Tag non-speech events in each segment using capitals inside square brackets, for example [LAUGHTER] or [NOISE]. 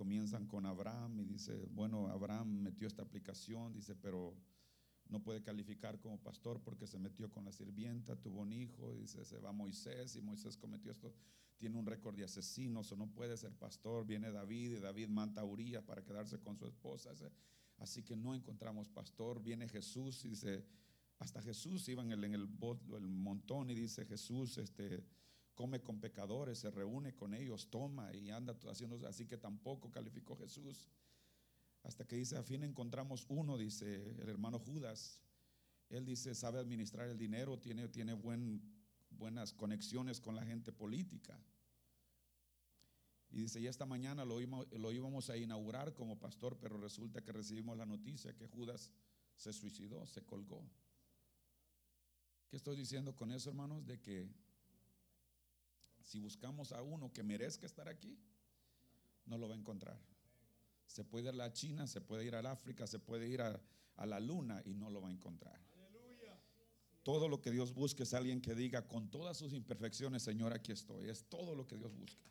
comienzan con Abraham y dice, bueno, Abraham metió esta aplicación, dice, pero no puede calificar como pastor porque se metió con la sirvienta, tuvo un hijo, dice, se va Moisés y Moisés cometió esto, tiene un récord de asesinos o no puede ser pastor, viene David y David manta a Urias para quedarse con su esposa, así que no encontramos pastor, viene Jesús y dice, hasta Jesús iba en el, en el, el montón y dice Jesús, este come con pecadores, se reúne con ellos, toma y anda haciendo así que tampoco calificó Jesús. Hasta que dice, a fin encontramos uno, dice el hermano Judas. Él dice, sabe administrar el dinero, tiene, tiene buen, buenas conexiones con la gente política. Y dice, y esta mañana lo íbamos a inaugurar como pastor, pero resulta que recibimos la noticia que Judas se suicidó, se colgó. ¿Qué estoy diciendo con eso, hermanos? De que si buscamos a uno que merezca estar aquí, no lo va a encontrar. Se puede ir a la China, se puede ir al África, se puede ir a, la luna y no lo va a encontrar. Todo lo que Dios busca es alguien que diga con todas sus imperfecciones, Señor, aquí estoy. Es todo lo que Dios busca.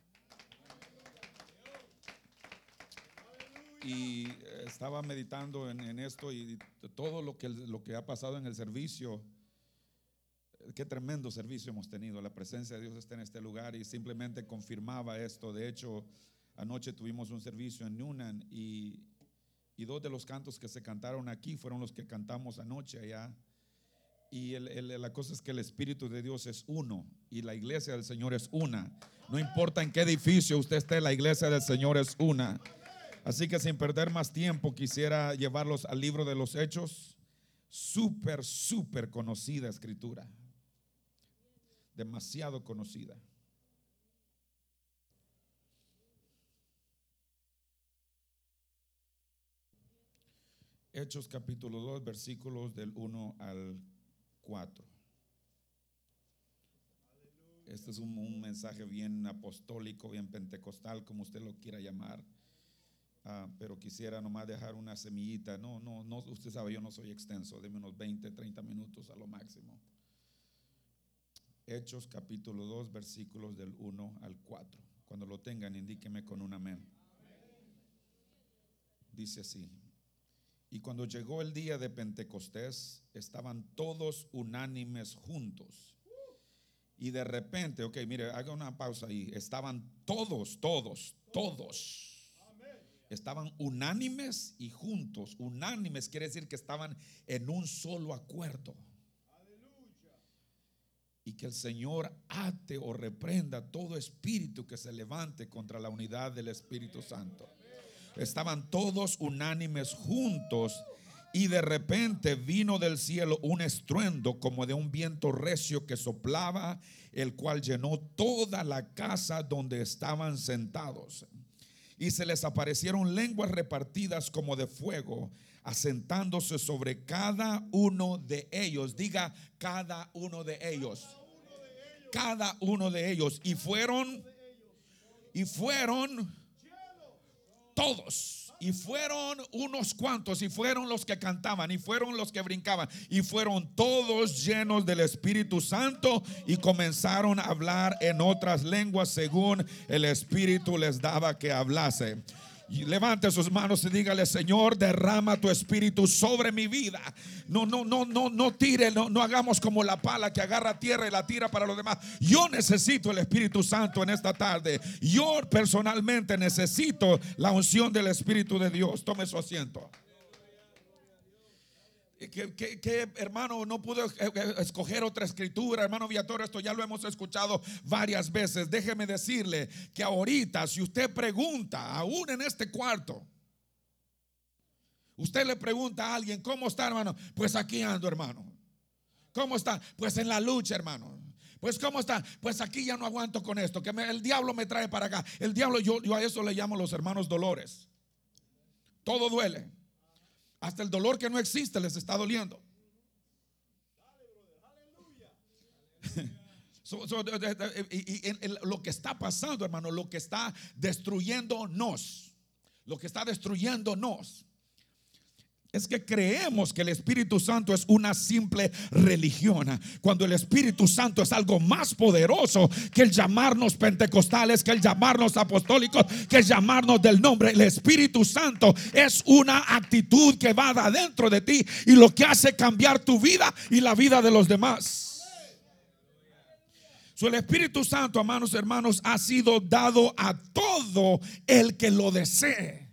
Y estaba meditando en, esto y todo lo que, lo que ha pasado en el servicio. Qué tremendo servicio hemos tenido. La presencia de Dios está en este lugar y simplemente confirmaba esto. De hecho, Anoche tuvimos un servicio en Newnan y, dos de los cantos que se cantaron aquí fueron los que cantamos anoche allá. Y la cosa es que el Espíritu de Dios es uno y la iglesia del Señor es una. No importa en qué edificio usted esté, la iglesia del Señor es una. Así que sin perder más tiempo quisiera llevarlos al libro de los Hechos. Súper, súper conocida escritura. Demasiado conocida. Hechos capítulo 2, versículos del 1 al 4. Este es un, mensaje bien apostólico, bien pentecostal, como usted lo quiera llamar. Ah, pero quisiera nomás dejar una semillita. No, no, no, usted sabe, yo no soy extenso. Deme unos 20, 30 minutos a lo máximo. Hechos capítulo 2, versículos del 1 al 4. Cuando lo tengan, indíqueme con un amén. Dice así. Y cuando llegó el día de Pentecostés, estaban todos unánimes juntos. Y de repente, ok, mire, haga una pausa ahí. Estaban todos, todos, todos. Estaban unánimes y juntos. Unánimes quiere decir que estaban en un solo acuerdo. Y que el Señor ate o reprenda todo espíritu que se levante contra la unidad del Espíritu Santo. Estaban todos unánimes juntos y de repente vino del cielo un estruendo como de un viento recio que soplaba, el cual llenó toda la casa donde estaban sentados. Y se les aparecieron lenguas repartidas como de fuego, asentándose sobre cada uno de ellos. Diga cada uno de ellos. Cada uno de ellos. Y fueron, y fueron todos. Y fueron unos cuantos, y fueron los que cantaban, y fueron los que brincaban, y fueron todos llenos del Espíritu Santo y comenzaron a hablar en otras lenguas según el Espíritu les daba que hablase levante sus manos y dígale, Señor, derrama tu espíritu sobre mi vida. No, no, no, no, no tire, no, no hagamos como la pala que agarra tierra y la tira para los demás. Yo necesito el Espíritu Santo en esta tarde. Yo personalmente necesito la unción del Espíritu de Dios. Tome su asiento que, hermano no pudo escoger otra escritura, hermano Viator, esto ya lo hemos escuchado varias veces. Déjeme decirle que ahorita, si usted pregunta, aún en este cuarto, usted le pregunta a alguien, ¿cómo está, hermano? Pues aquí ando, hermano. ¿Cómo está? Pues en la lucha, hermano. Pues cómo está, pues aquí ya no aguanto con esto, que el diablo me trae para acá. El diablo, yo a eso le llamo los hermanos dolores. Todo duele. Hasta el dolor que no existe les está doliendo. y, lo que está pasando, hermano, lo que está destruyéndonos, lo que está destruyéndonos, es que creemos que el Espíritu Santo es una simple religión, cuando el Espíritu Santo es algo más poderoso que el llamarnos pentecostales, que el llamarnos apostólicos, que el llamarnos del nombre. El Espíritu Santo es una actitud que va de adentro de ti y lo que hace cambiar tu vida y la vida de los demás. el Espíritu Santo, hermanos, hermanos, ha sido dado a todo el que lo desee.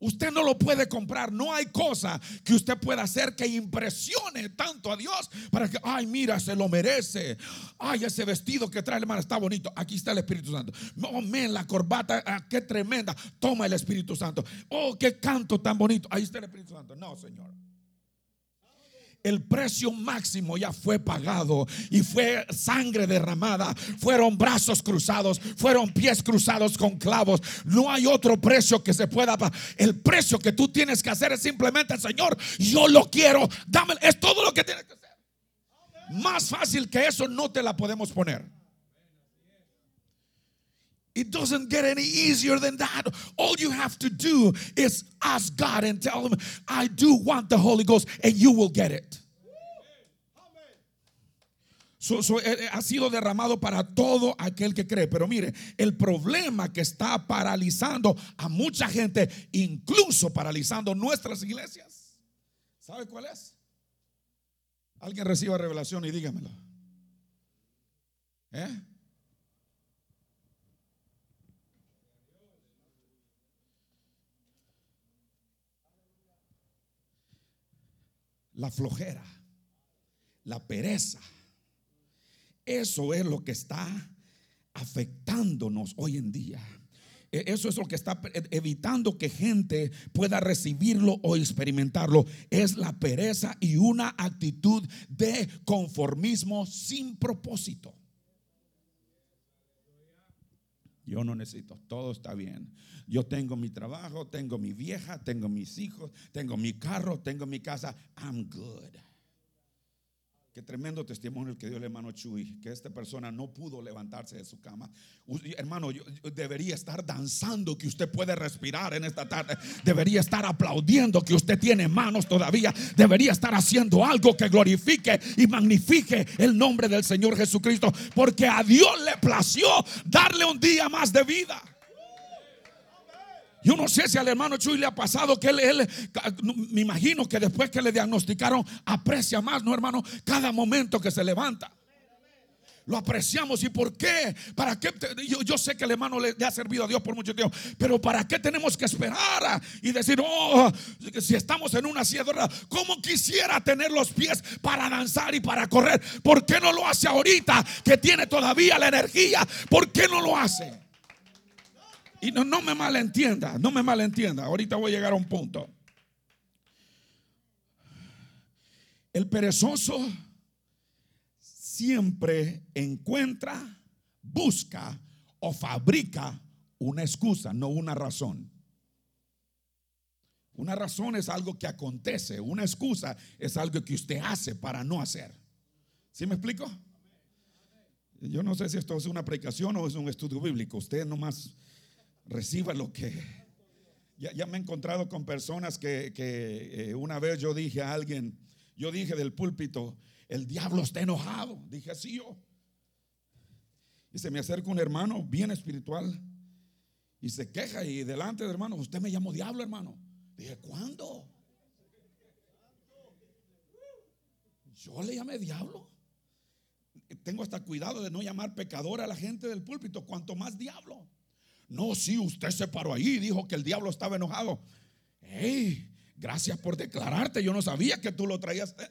Usted no lo puede comprar. No hay cosa que usted pueda hacer que impresione tanto a Dios para que, ay, mira, se lo merece. Ay, ese vestido que trae el hermano está bonito. Aquí está el Espíritu Santo. Oh, men, la corbata, ah, qué tremenda. Toma el Espíritu Santo. Oh, qué canto tan bonito. Ahí está el Espíritu Santo. No, Señor el precio máximo ya fue pagado y fue sangre derramada, fueron brazos cruzados, fueron pies cruzados con clavos. No hay otro precio que se pueda pagar. El precio que tú tienes que hacer es simplemente, Señor, yo lo quiero, dame, es todo lo que tienes que hacer. Más fácil que eso no te la podemos poner. It doesn't get any easier than that. All you have to do is ask God and tell Him, I do want the Holy Ghost, and you will get it. So, so, eh, eh, ha sido derramado para todo aquel que cree. Pero mire, el problema que está paralizando a mucha gente, incluso paralizando nuestras iglesias, ¿sabe cuál es? Alguien reciba revelación y dígamelo. ¿Eh? La flojera, la pereza. Eso es lo que está afectándonos hoy en día. E, eso es lo que está evitando que gente pueda recibirlo o experimentarlo. Es la pereza y una actitud de conformismo sin propósito. Yo no necesito, todo está bien. Yo tengo mi trabajo, tengo mi vieja, tengo mis hijos, tengo mi carro, tengo mi casa. I'm good. Qué tremendo testimonio el que dio el hermano Chuy, que esta persona no pudo levantarse de su cama. Hermano, yo, debería estar danzando que usted puede respirar en esta tarde. Debería estar aplaudiendo que usted tiene manos todavía. Debería estar haciendo algo que glorifique y magnifique el nombre del Señor Jesucristo. Porque a Dios le plació darle un día más de vida. Yo no sé si al hermano Chuy le ha pasado que él, me imagino que después que le diagnosticaron, aprecia más, ¿no, hermano? Cada momento que se levanta. Lo apreciamos. ¿Y por qué? ¿Para qué? Yo, sé que el hermano le, ha servido a Dios por mucho tiempo. Pero ¿para qué tenemos que esperar y decir, oh, si estamos en una silla ¿cómo quisiera tener los pies para danzar y para correr? ¿Por qué no lo hace ahorita que tiene todavía la energía? ¿Por qué no lo hace? Y no, no me malentienda, no me malentienda. Ahorita voy a llegar a un punto. El perezoso siempre encuentra, busca o fabrica una excusa, no una razón. Una razón es algo que acontece, una excusa es algo que usted hace para no hacer. ¿Sí me explico? Yo no sé si esto es una predicación o es un estudio bíblico. Usted nomás reciba lo que... Ya, me he encontrado con personas que, eh, una vez yo dije a alguien, yo dije del púlpito, el diablo está enojado. Dije así yo. Y se me acerca un hermano bien espiritual y se queja y delante de hermano, usted me llamó diablo, hermano. Dije, ¿cuándo? Yo le llamé diablo. Tengo hasta cuidado de no llamar pecador a la gente del púlpito, cuanto más diablo. No, si usted se paró ahí y dijo que el diablo estaba enojado. Hey, gracias por declararte. Yo no sabía que tú lo traías. Eh.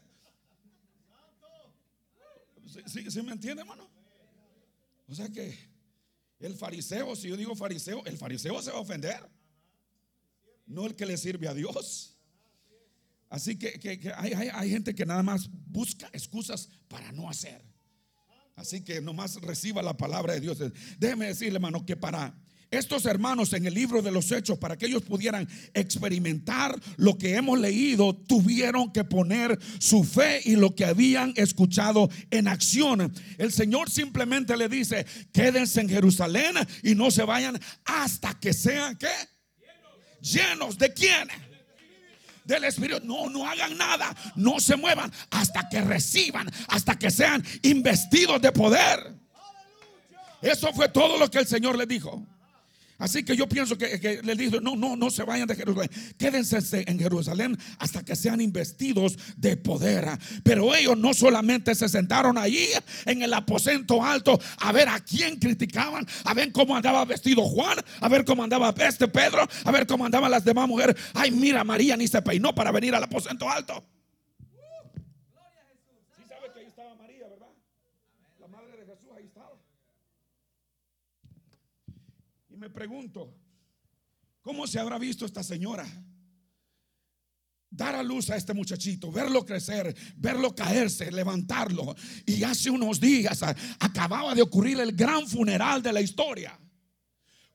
¿Sí, me entiende, hermano? O sea que el fariseo, si yo digo fariseo, el fariseo se va a ofender. No el que le sirve a Dios. Así que, hay, hay, gente que nada más busca excusas para no hacer. Así que nomás reciba la palabra de Dios. Déjeme decirle, hermano, que para estos hermanos en el libro de los hechos, para que ellos pudieran experimentar lo que hemos leído, tuvieron que poner su fe y lo que habían escuchado en acción. El Señor simplemente le dice, quédense en Jerusalén y no se vayan hasta que sean que Llenos de quién? Del Espíritu. No, no hagan nada. No se muevan hasta que reciban, hasta que sean investidos de poder. Eso fue todo lo que el Señor les dijo. Así que yo pienso que, que le dijo, no, no, no se vayan de Jerusalén. Quédense en Jerusalén hasta que sean investidos de poder. Pero ellos no solamente se sentaron ahí en el aposento alto a ver a quién criticaban, a ver cómo andaba vestido Juan, a ver cómo andaba este Pedro, a ver cómo andaban las demás mujeres. Ay, mira, María ni se peinó para venir al aposento alto. Sí sabe que ahí estaba María, ¿verdad? La madre de Jesús ahí estaba. Y pregunto, ¿cómo se habrá visto esta señora? Dar a luz a este muchachito, verlo crecer, verlo caerse, levantarlo. Y hace unos días acababa de ocurrir el gran funeral de la historia.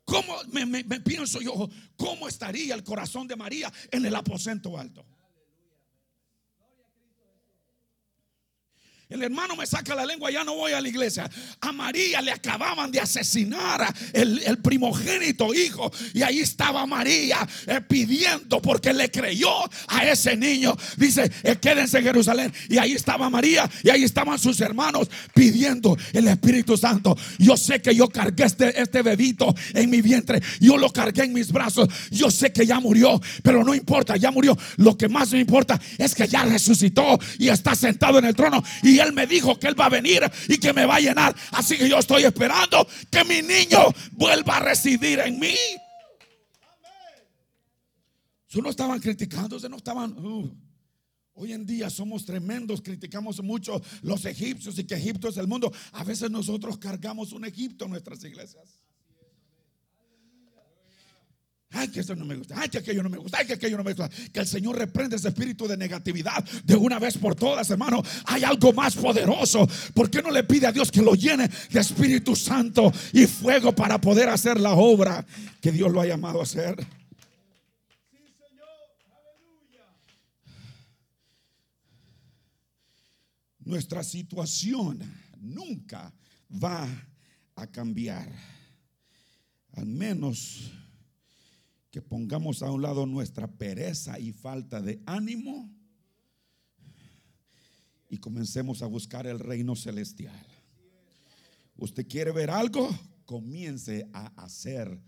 ¿Cómo me- me pienso yo? ¿Cómo estaría el corazón de María en el aposento alto? El hermano me saca la lengua, ya no voy a la iglesia. A María le acababan de asesinar el, el primogénito hijo. Y ahí estaba María eh, pidiendo porque le creyó a ese niño. Dice, eh, quédense en Jerusalén. Y ahí estaba María y ahí estaban sus hermanos pidiendo el Espíritu Santo. Yo sé que yo cargué este, este bebito en mi vientre. Yo lo cargué en mis brazos. Yo sé que ya murió, pero no importa, ya murió. Lo que más me importa es que ya resucitó y está sentado en el trono. Y él me dijo que él va a venir y que me va a llenar. Así que yo estoy esperando que mi niño vuelva a residir en mí. Eso no estaban criticándose, no estaban. uh. Hoy en día somos tremendos, criticamos mucho los egipcios y que Egipto es el mundo. A veces nosotros cargamos un Egipto en nuestras iglesias. Ay, que eso no me gusta. Ay, que aquello no me gusta. Ay, que aquello no me gusta. Que el Señor reprende ese espíritu de negatividad de una vez por todas, hermano. Hay algo más poderoso. ¿Por qué no le pide a Dios que lo llene de Espíritu Santo y fuego para poder hacer la obra que Dios lo ha llamado a hacer? Nuestra situación nunca va a cambiar. Al menos que pongamos a un lado nuestra pereza y falta de ánimo y comencemos a buscar el reino celestial. ¿Usted quiere ver algo? Comience a hacer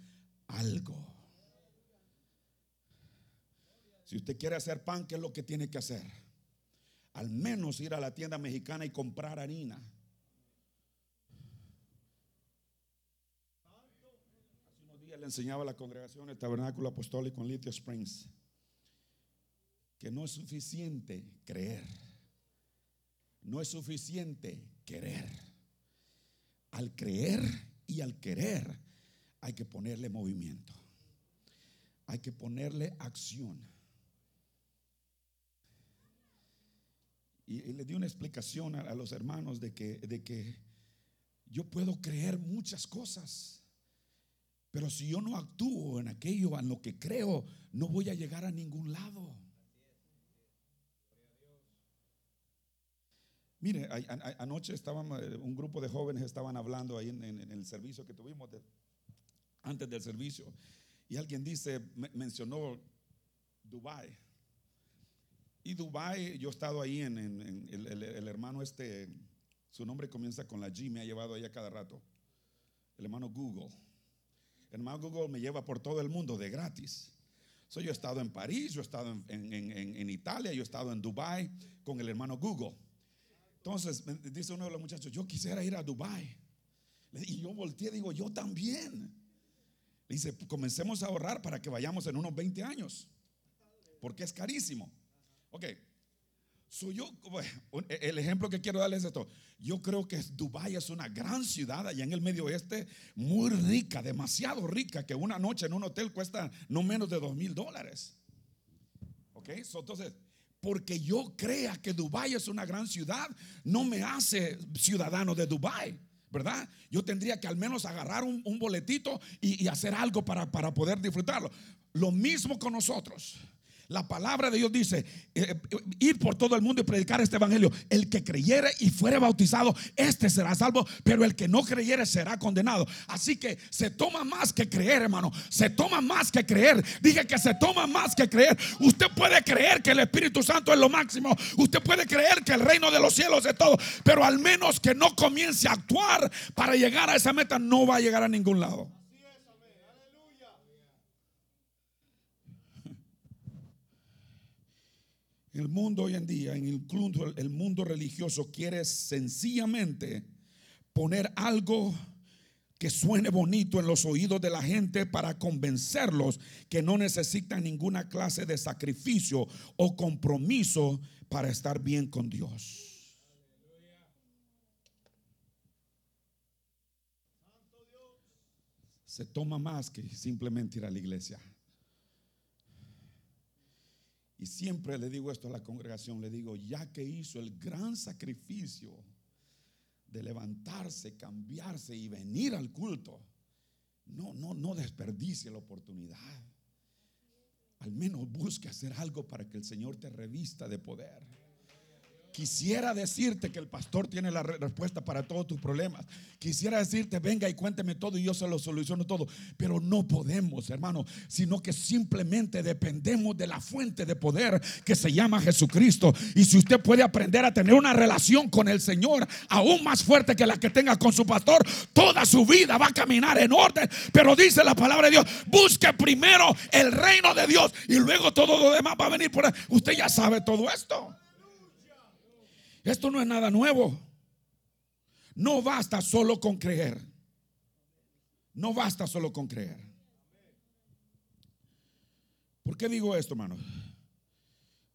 algo. Si usted quiere hacer pan, ¿qué es lo que tiene que hacer? Al menos ir a la tienda mexicana y comprar harina. Hace unos días le enseñaba a la congregación el tabernáculo apostólico en Little Springs que no es suficiente creer, no es suficiente querer. Al creer y al querer hay que ponerle movimiento, hay que ponerle acción. Y, y le di una explicación a, a los hermanos de que, de que yo puedo creer muchas cosas, pero si yo no actúo en aquello, en lo que creo, no voy a llegar a ningún lado. Mire, a- a- anoche estaban, eh, un grupo de jóvenes estaban hablando ahí en, el servicio que tuvimos antes del servicio. Y alguien dice, me- mencionó Dubai. Y Dubai, yo he estado ahí en, el, el- hermano este, su nombre comienza con la G, me ha llevado allá cada rato. El hermano Google. Hermano Google me lleva por todo el mundo de gratis. So, yo he estado en París, yo he estado en, en- en- en- Italia, yo he estado en Dubai con el hermano Google. Entonces dice uno de los muchachos, yo quisiera ir a Dubai. Y yo volteé digo, yo también. Le dice, comencemos a ahorrar para que vayamos en unos 20 años. Porque es carísimo. Ok. So yo, bueno, el ejemplo que quiero darles es esto. Yo creo que Dubái es una gran ciudad allá en el Medio Oeste, muy rica, demasiado rica, que una noche en un hotel cuesta no menos de dos mil dólares. Ok, so, entonces, porque yo crea que Dubái es una gran ciudad, no me hace ciudadano de Dubái. ¿Verdad? Yo tendría que al menos agarrar un, un boletito y, y hacer algo para, para poder disfrutarlo. Lo mismo con nosotros. La palabra de Dios dice, eh, eh, ir por todo el mundo y predicar este evangelio. El que creyere y fuere bautizado, este será salvo, pero el que no creyere será condenado. Así que se toma más que creer, hermano. Se toma más que creer. Dije que se toma más que creer. Usted puede creer que el Espíritu Santo es lo máximo. Usted puede creer que el reino de los cielos es todo. Pero al menos que no comience a actuar para llegar a esa meta, no va a llegar a ningún lado. El mundo hoy en día, incluso el mundo religioso, quiere sencillamente poner algo que suene bonito en los oídos de la gente para convencerlos que no necesitan ninguna clase de sacrificio o compromiso para estar bien con Dios. Se toma más que simplemente ir a la iglesia. Y siempre le digo esto a la congregación, le digo, ya que hizo el gran sacrificio de levantarse, cambiarse y venir al culto, no, no, no desperdicie la oportunidad. Al menos busque hacer algo para que el Señor te revista de poder. Quisiera decirte que el pastor tiene la respuesta para todos tus problemas. Quisiera decirte, venga y cuénteme todo y yo se lo soluciono todo. Pero no podemos, hermano, sino que simplemente dependemos de la fuente de poder que se llama Jesucristo. Y si usted puede aprender a tener una relación con el Señor aún más fuerte que la que tenga con su pastor, toda su vida va a caminar en orden. Pero dice la palabra de Dios, busque primero el reino de Dios y luego todo lo demás va a venir por ahí. Usted ya sabe todo esto. Esto no es nada nuevo. No basta solo con creer. No basta solo con creer. ¿Por qué digo esto, hermano?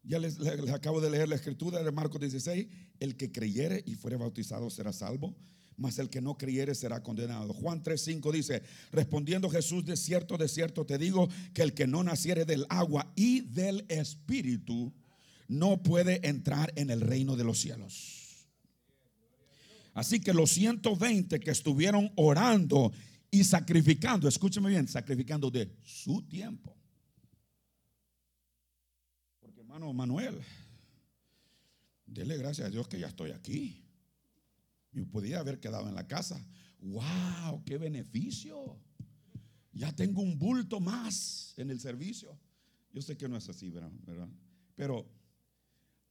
Ya les, acabo de leer la escritura de Marcos 16. El que creyere y fuere bautizado será salvo, mas el que no creyere será condenado. Juan 3:5 dice, respondiendo Jesús, de cierto, de cierto te digo que el que no naciere del agua y del espíritu no puede entrar en el reino de los cielos. Así que los 120 que estuvieron orando y sacrificando, escúcheme bien, sacrificando de su tiempo. Porque hermano Manuel, dele gracias a Dios que ya estoy aquí. Yo podía haber quedado en la casa. ¡Wow! ¡Qué beneficio! Ya tengo un bulto más en el servicio. Yo sé que no es así, ¿verdad? Pero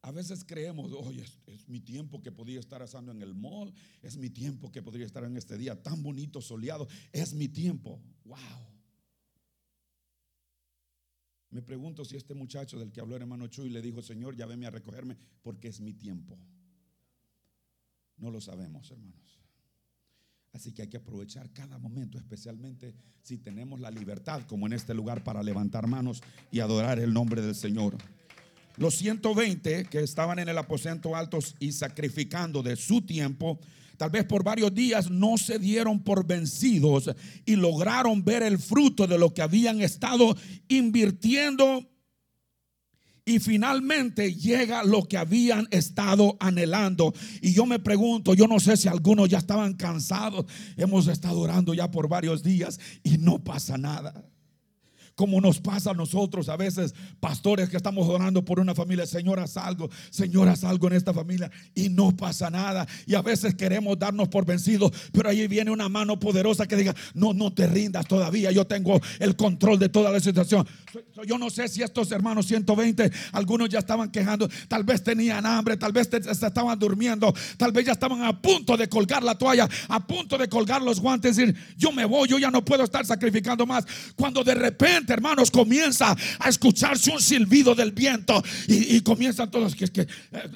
a veces creemos, oye, es, mi tiempo que podría estar asando en el mall, es mi tiempo que podría estar en este día tan bonito, soleado, es mi tiempo. Wow. Me pregunto si este muchacho del que habló el hermano Chuy le dijo, Señor, ya venme a recogerme porque es mi tiempo. No lo sabemos, hermanos. Así que hay que aprovechar cada momento, especialmente si tenemos la libertad, como en este lugar, para levantar manos y adorar el nombre del Señor. Los 120 que estaban en el aposento altos y sacrificando de su tiempo, tal vez por varios días no se dieron por vencidos y lograron ver el fruto de lo que habían estado invirtiendo. Y finalmente llega lo que habían estado anhelando. Y yo me pregunto, yo no sé si algunos ya estaban cansados. Hemos estado orando ya por varios días y no pasa nada como nos pasa a nosotros a veces, pastores que estamos orando por una familia, Señor, haz algo, Señor, algo en esta familia y no pasa nada. Y a veces queremos darnos por vencidos, pero ahí viene una mano poderosa que diga, no, no te rindas todavía, yo tengo el control de toda la situación. Yo no sé si estos hermanos 120, algunos ya estaban quejando, tal vez tenían hambre, tal vez se estaban durmiendo, tal vez ya estaban a punto de colgar la toalla, a punto de colgar los guantes, decir, yo me voy, yo ya no puedo estar sacrificando más. Cuando de repente hermanos, comienza a escucharse un silbido del viento y, comienzan todos que, eh,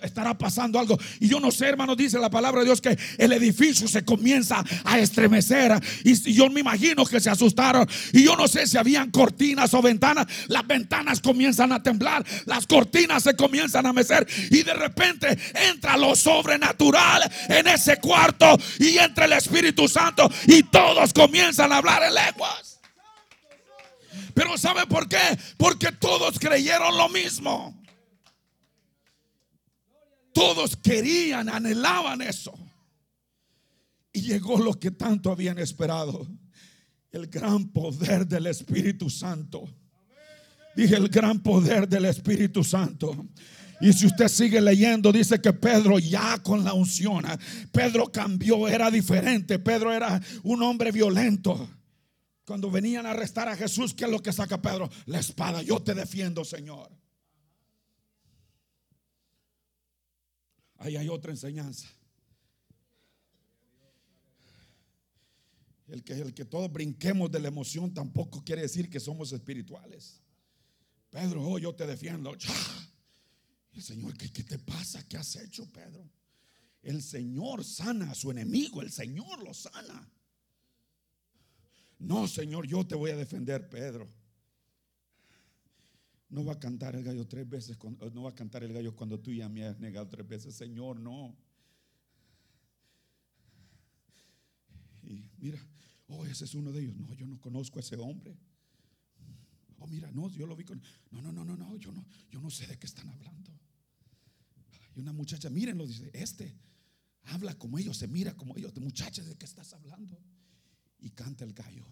estará pasando algo. Y yo no sé, hermanos, dice la palabra de Dios que el edificio se comienza a estremecer. Y, yo me imagino que se asustaron. Y yo no sé si habían cortinas o ventanas. Las ventanas comienzan a temblar, las cortinas se comienzan a mecer. Y de repente entra lo sobrenatural en ese cuarto y entra el Espíritu Santo y todos comienzan a hablar en lenguas. Pero ¿sabe por qué? Porque todos creyeron lo mismo. Todos querían, anhelaban eso. Y llegó lo que tanto habían esperado. El gran poder del Espíritu Santo. Dije el gran poder del Espíritu Santo. Y si usted sigue leyendo, dice que Pedro ya con la unción, Pedro cambió, era diferente. Pedro era un hombre violento. Cuando venían a arrestar a Jesús, ¿qué es lo que saca Pedro? La espada, yo te defiendo, Señor. Ahí hay otra enseñanza. El que, el que todos brinquemos de la emoción tampoco quiere decir que somos espirituales. Pedro, oh, yo te defiendo. El Señor, ¿qué, ¿qué te pasa? ¿Qué has hecho, Pedro? El Señor sana a su enemigo, el Señor lo sana. No, Señor, yo te voy a defender, Pedro. No va a cantar el gallo tres veces, no va a cantar el gallo cuando tú ya me has negado tres veces, Señor, no. Y mira, oh, ese es uno de ellos. No, yo no conozco a ese hombre. Oh, mira, no, yo lo vi con. No, no, no, no, no, yo no, yo no sé de qué están hablando. Y una muchacha, mírenlo, dice, este habla como ellos, se mira como ellos. Muchacha, ¿de qué estás hablando? Y canta el gallo.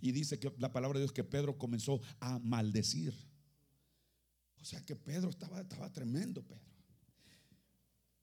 Y dice que la palabra de Dios que Pedro comenzó a maldecir. O sea que Pedro estaba, estaba tremendo, Pedro.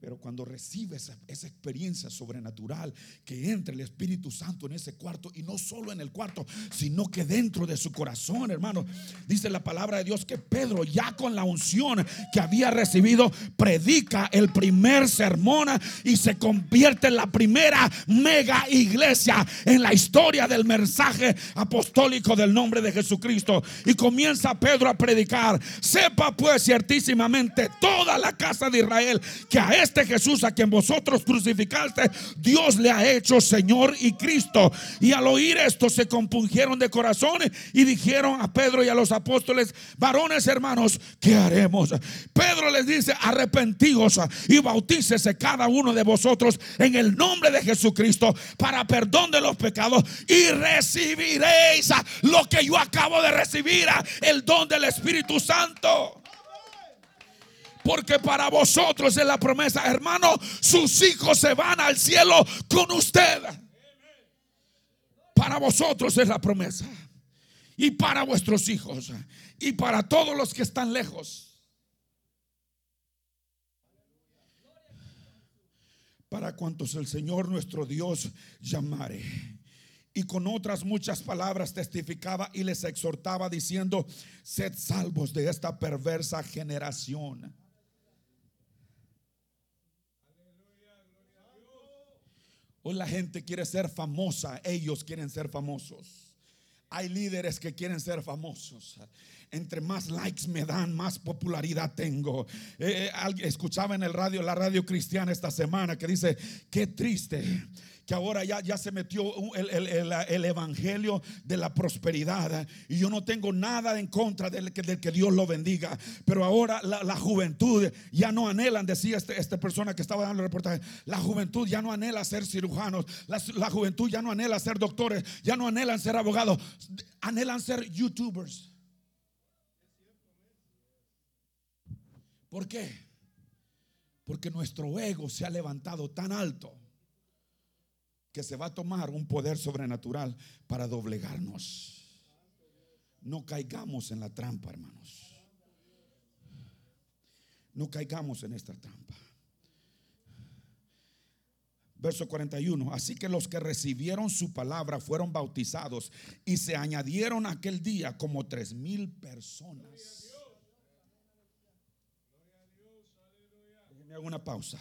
Pero cuando recibe esa, experiencia sobrenatural, que entre el Espíritu Santo en ese cuarto, y no solo en el cuarto, sino que dentro de su corazón, hermano, dice la palabra de Dios que Pedro, ya con la unción que había recibido, predica el primer sermón y se convierte en la primera mega iglesia en la historia del mensaje apostólico del nombre de Jesucristo. Y comienza Pedro a predicar: Sepa pues ciertísimamente toda la casa de Israel que a este este Jesús a quien vosotros crucificaste, Dios le ha hecho Señor y Cristo. Y al oír esto se compungieron de corazón y dijeron a Pedro y a los apóstoles, varones hermanos, ¿qué haremos? Pedro les dice, arrepentíos y bautícese cada uno de vosotros en el nombre de Jesucristo para perdón de los pecados y recibiréis lo que yo acabo de recibir, el don del Espíritu Santo. Porque para vosotros es la promesa, hermano, sus hijos se van al cielo con usted. Para vosotros es la promesa. Y para vuestros hijos. Y para todos los que están lejos. Para cuantos el Señor nuestro Dios llamare y con otras muchas palabras testificaba y les exhortaba diciendo, sed salvos de esta perversa generación. Hoy la gente quiere ser famosa, ellos quieren ser famosos. Hay líderes que quieren ser famosos. Entre más likes me dan, más popularidad tengo. Eh, eh, escuchaba en el radio, la radio cristiana esta semana, que dice, qué triste que ahora ya, ya se metió el, evangelio de la prosperidad. Y yo no tengo nada en contra del que, que Dios lo bendiga. Pero ahora la, juventud ya no anhelan, decía este, esta persona que estaba dando el reportaje, la juventud ya no anhela ser cirujanos, la, la juventud ya no anhela ser doctores, ya no anhelan ser abogados, anhelan ser youtubers. ¿Por qué? Porque nuestro ego se ha levantado tan alto que se va a tomar un poder sobrenatural para doblegarnos. No caigamos en la trampa, hermanos. No caigamos en esta trampa. Verso 41. Así que los que recibieron su palabra fueron bautizados y se añadieron aquel día como tres mil personas. Déjenme hago una pausa.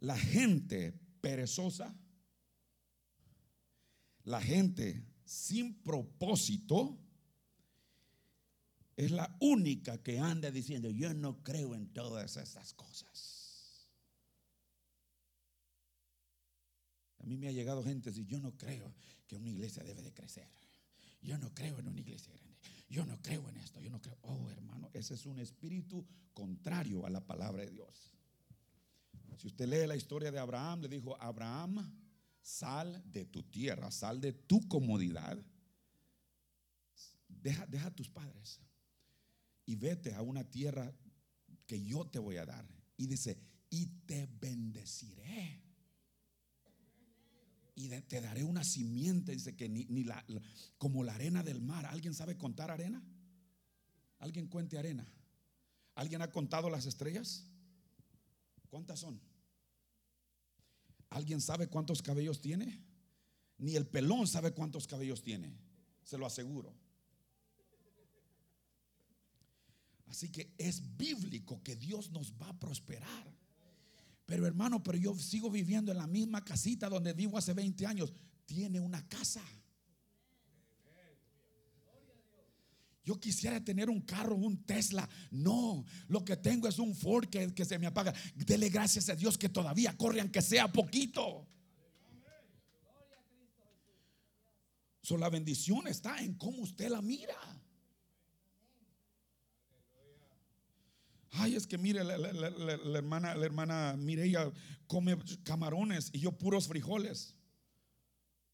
La gente perezosa, la gente sin propósito, es la única que anda diciendo, yo no creo en todas estas cosas. A mí me ha llegado gente y yo no creo que una iglesia debe de crecer. Yo no creo en una iglesia grande. Yo no creo en esto. Yo no creo. Oh, hermano, ese es un espíritu contrario a la palabra de Dios. Si usted lee la historia de Abraham, le dijo, Abraham, sal de tu tierra, sal de tu comodidad. Deja, deja a tus padres y vete a una tierra que yo te voy a dar. Y dice, y te bendeciré. y te daré una simiente, dice que ni, ni la, como la arena del mar. ¿Alguien sabe contar arena? ¿Alguien cuente arena? ¿Alguien ha contado las estrellas? ¿Cuántas son? ¿Alguien sabe cuántos cabellos tiene? Ni el pelón sabe cuántos cabellos tiene, se lo aseguro. Así que es bíblico que Dios nos va a prosperar. Pero hermano, pero yo sigo viviendo en la misma casita donde vivo hace 20 años. Tiene una casa. Yo quisiera tener un carro, un Tesla. No, lo que tengo es un Ford que, se me apaga. Dele gracias a Dios que todavía corre, aunque sea poquito. So, la bendición está en cómo usted la mira. Ay, es que mire, la, hermana, la hermana Mireya come camarones y yo puros frijoles.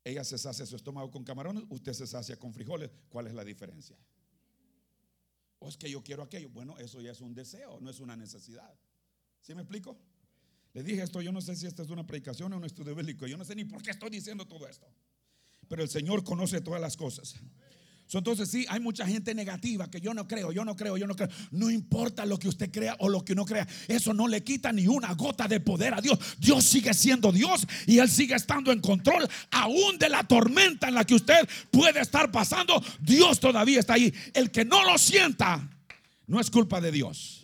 Ella se sacia su estómago con camarones, usted se sacia con frijoles. ¿Cuál es la diferencia? O es que yo quiero aquello. Bueno, eso ya es un deseo, no es una necesidad. ¿Sí me explico? Le dije esto, yo no sé si esta es una predicación o un estudio bíblico. Yo no sé ni por qué estoy diciendo todo esto. Pero el Señor conoce todas las cosas. Entonces sí, hay mucha gente negativa que yo no creo, yo no creo, yo no creo. No importa lo que usted crea o lo que no crea. Eso no le quita ni una gota de poder a Dios. Dios sigue siendo Dios y Él sigue estando en control. Aún de la tormenta en la que usted puede estar pasando, Dios todavía está ahí. El que no lo sienta, no es culpa de Dios.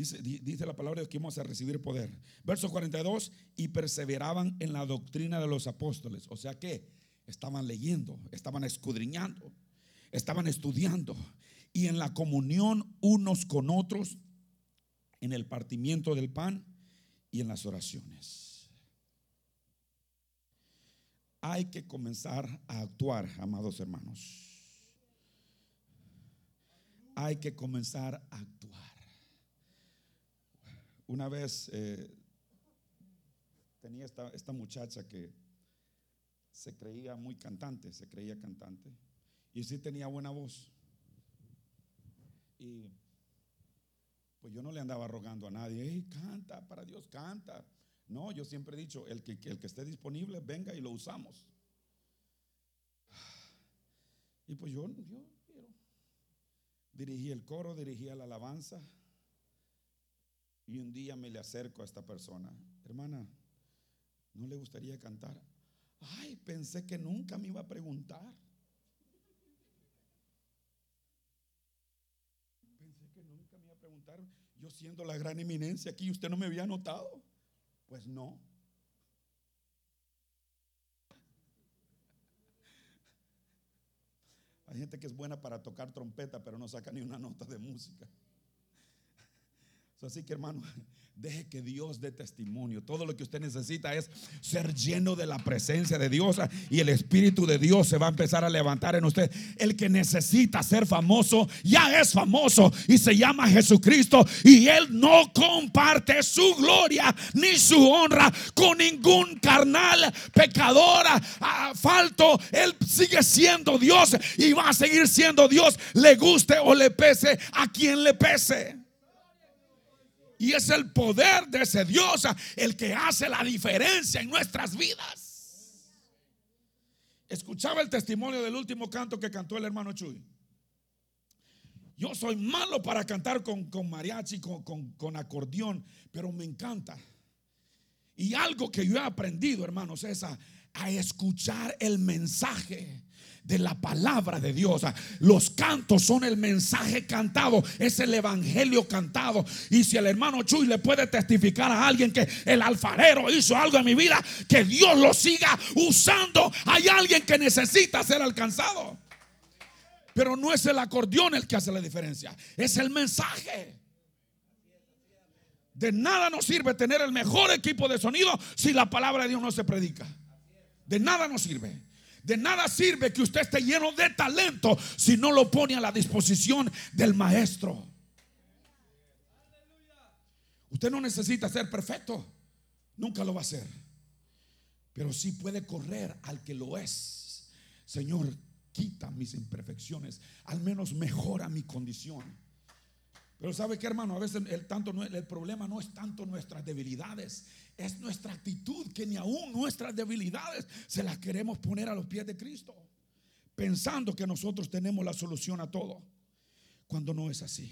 Dice, la palabra que vamos a recibir poder. Verso 42, y perseveraban en la doctrina de los apóstoles. O sea que estaban leyendo, estaban escudriñando, estaban estudiando. Y en la comunión unos con otros, en el partimiento del pan y en las oraciones. Hay que comenzar a actuar, amados hermanos. Hay que comenzar a actuar. Una vez eh, tenía esta, esta muchacha que se creía muy cantante, se creía cantante, y sí tenía buena voz. Y pues yo no le andaba rogando a nadie, canta, para Dios, canta. No, yo siempre he dicho, el que, el que esté disponible, venga y lo usamos. Y pues yo, yo, yo dirigí el coro, dirigí la alabanza. Y un día me le acerco a esta persona, hermana, ¿no le gustaría cantar? Ay, pensé que nunca me iba a preguntar. Pensé que nunca me iba a preguntar, yo siendo la gran eminencia aquí, ¿usted no me había notado? Pues no. Hay gente que es buena para tocar trompeta, pero no saca ni una nota de música. Así que hermano, [LAUGHS] deje que Dios dé testimonio. Todo lo que usted necesita es ser lleno de la presencia de Dios y el Espíritu de Dios se va a empezar a levantar en usted. El que necesita ser famoso ya es famoso y se llama Jesucristo y él no comparte su gloria ni su honra con ningún carnal pecador, falto. Él sigue siendo Dios y va a seguir siendo Dios, le guste o le pese a quien le pese. Y es el poder de ese Dios el que hace la diferencia en nuestras vidas. Escuchaba el testimonio del último canto que cantó el hermano Chuy. Yo soy malo para cantar con, mariachi, con, con acordeón, pero me encanta. Y algo que yo he aprendido, hermanos, es a escuchar el mensaje de la palabra de Dios. Los cantos son el mensaje cantado, es el evangelio cantado. Y si el hermano Chuy le puede testificar a alguien que el alfarero hizo algo en mi vida, que Dios lo siga usando. Hay alguien que necesita ser alcanzado. Pero no es el acordeón el que hace la diferencia, es el mensaje. De nada nos sirve tener el mejor equipo de sonido si la palabra de Dios no se predica. De nada nos sirve. De nada sirve que usted esté lleno de talento si no lo pone a la disposición del maestro. Usted no necesita ser perfecto. Nunca lo va a ser. Pero sí puede correr al que lo es. Señor, quita mis imperfecciones. Al menos mejora mi condición. Pero ¿sabe qué, hermano? A veces el, tanto, el problema no es tanto nuestras debilidades, es nuestra actitud, que ni aún nuestras debilidades se las queremos poner a los pies de Cristo, pensando que nosotros tenemos la solución a todo, cuando no es así.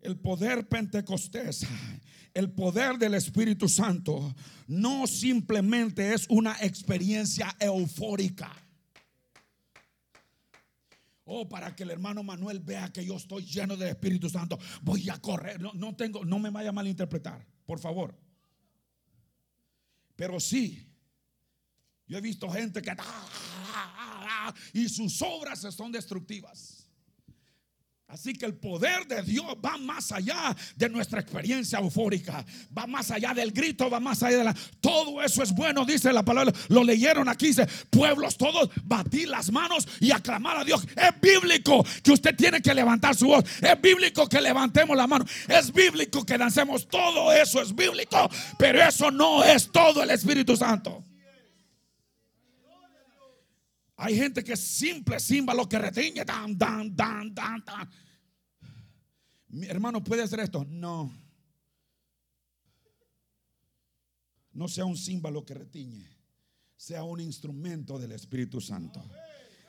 El poder pentecostés, el poder del Espíritu Santo, no simplemente es una experiencia eufórica. Oh, para que el hermano Manuel vea que yo estoy lleno del Espíritu Santo, voy a correr. No, no tengo, no me vaya a malinterpretar, por favor. Pero sí, yo he visto gente que y sus obras son destructivas. Así que el poder de Dios va más allá de nuestra experiencia eufórica, va más allá del grito, va más allá de la... Todo eso es bueno, dice la palabra. Lo leyeron aquí, dice, pueblos todos, batir las manos y aclamar a Dios. Es bíblico que usted tiene que levantar su voz. Es bíblico que levantemos la mano. Es bíblico que dancemos. Todo eso es bíblico, pero eso no es todo el Espíritu Santo. Hay gente que es simple símbolo que retiñe. Dan, dan, dan, dan, dan. Mi hermano, ¿puede hacer esto? No. No sea un símbolo que retiñe, sea un instrumento del Espíritu Santo.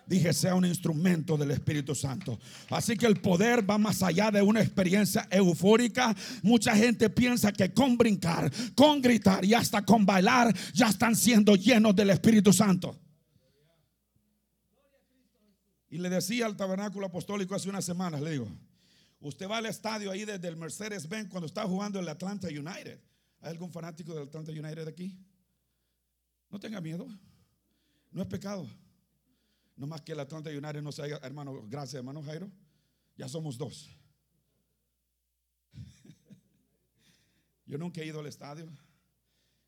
Dije, sea un instrumento del Espíritu Santo. Así que el poder va más allá de una experiencia eufórica. Mucha gente piensa que con brincar, con gritar y hasta con bailar ya están siendo llenos del Espíritu Santo. Y le decía al tabernáculo apostólico hace unas semanas, le digo, Usted va al estadio ahí desde el Mercedes-Benz cuando está jugando el Atlanta United. ¿Hay algún fanático del Atlanta United aquí? No tenga miedo. No es pecado. No más que el Atlanta United no sea, hermano, gracias, hermano Jairo. Ya somos dos. [LAUGHS] Yo nunca he ido al estadio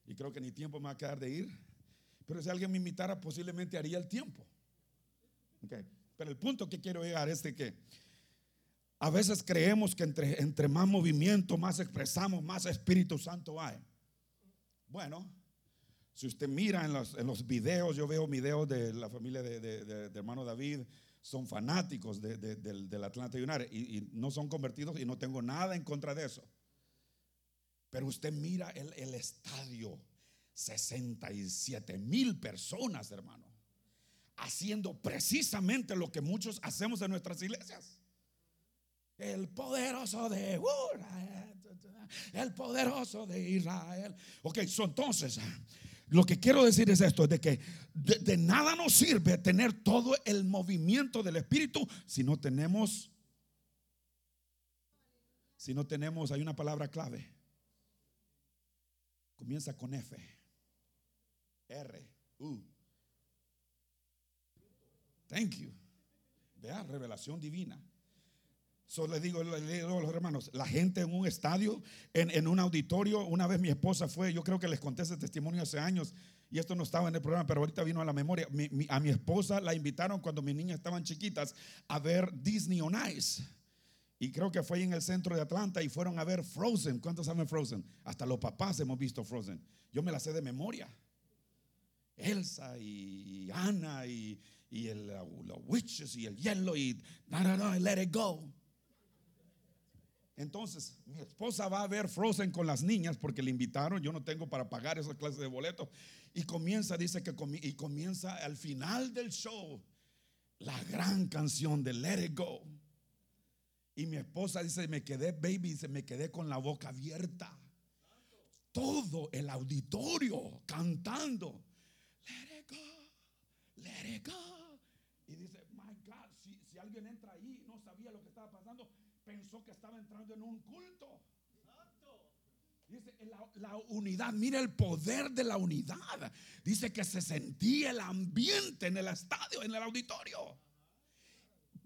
y creo que ni tiempo me va a quedar de ir. Pero si alguien me invitara, posiblemente haría el tiempo. Pero el punto que quiero llegar es de que a veces creemos que entre, entre más movimiento, más expresamos, más Espíritu Santo hay. Bueno, si usted mira en los, en los videos, yo veo videos de la familia de, hermano David, son fanáticos del, Atlanta United y, y, no son convertidos y no tengo nada en contra de eso. Pero usted mira el, el estadio, 67 mil personas, hermano, haciendo precisamente lo que muchos hacemos en nuestras iglesias. El poderoso de el poderoso de Israel. Ok, entonces, lo que quiero decir es esto, de que de, nada nos sirve tener todo el movimiento del Espíritu si no tenemos, si no tenemos, hay una palabra clave. Comienza con F, R, U. Thank you. Vea, revelación divina. Solo le digo, le digo a los hermanos, la gente en un estadio, en, un auditorio, una vez mi esposa fue, yo creo que les conté ese testimonio hace años, y esto no estaba en el programa, pero ahorita vino a la memoria. a mi esposa la invitaron cuando mis niñas estaban chiquitas a ver Disney on Ice. Y creo que fue en el centro de Atlanta y fueron a ver Frozen. ¿Cuántos saben Frozen? Hasta los papás hemos visto Frozen. Yo me la sé de memoria. Elsa y Anna y, el, los witches y el hielo y no, no, no, let it go. Entonces, mi esposa va a ver Frozen con las niñas porque le invitaron, yo no tengo para pagar esa clase de boletos. Y comienza, dice que y comienza al final del show la gran canción de Let It Go. Y mi esposa dice, me quedé, baby, dice, me quedé con la boca abierta. Todo el auditorio cantando, Let It Go. Y dice, my God, si, si alguien entra ahí, no sabía lo que estaba pasando pensó que estaba entrando en un culto. Dice la, unidad, mira el poder de la unidad. Dice que se sentía el ambiente en el estadio, en el auditorio.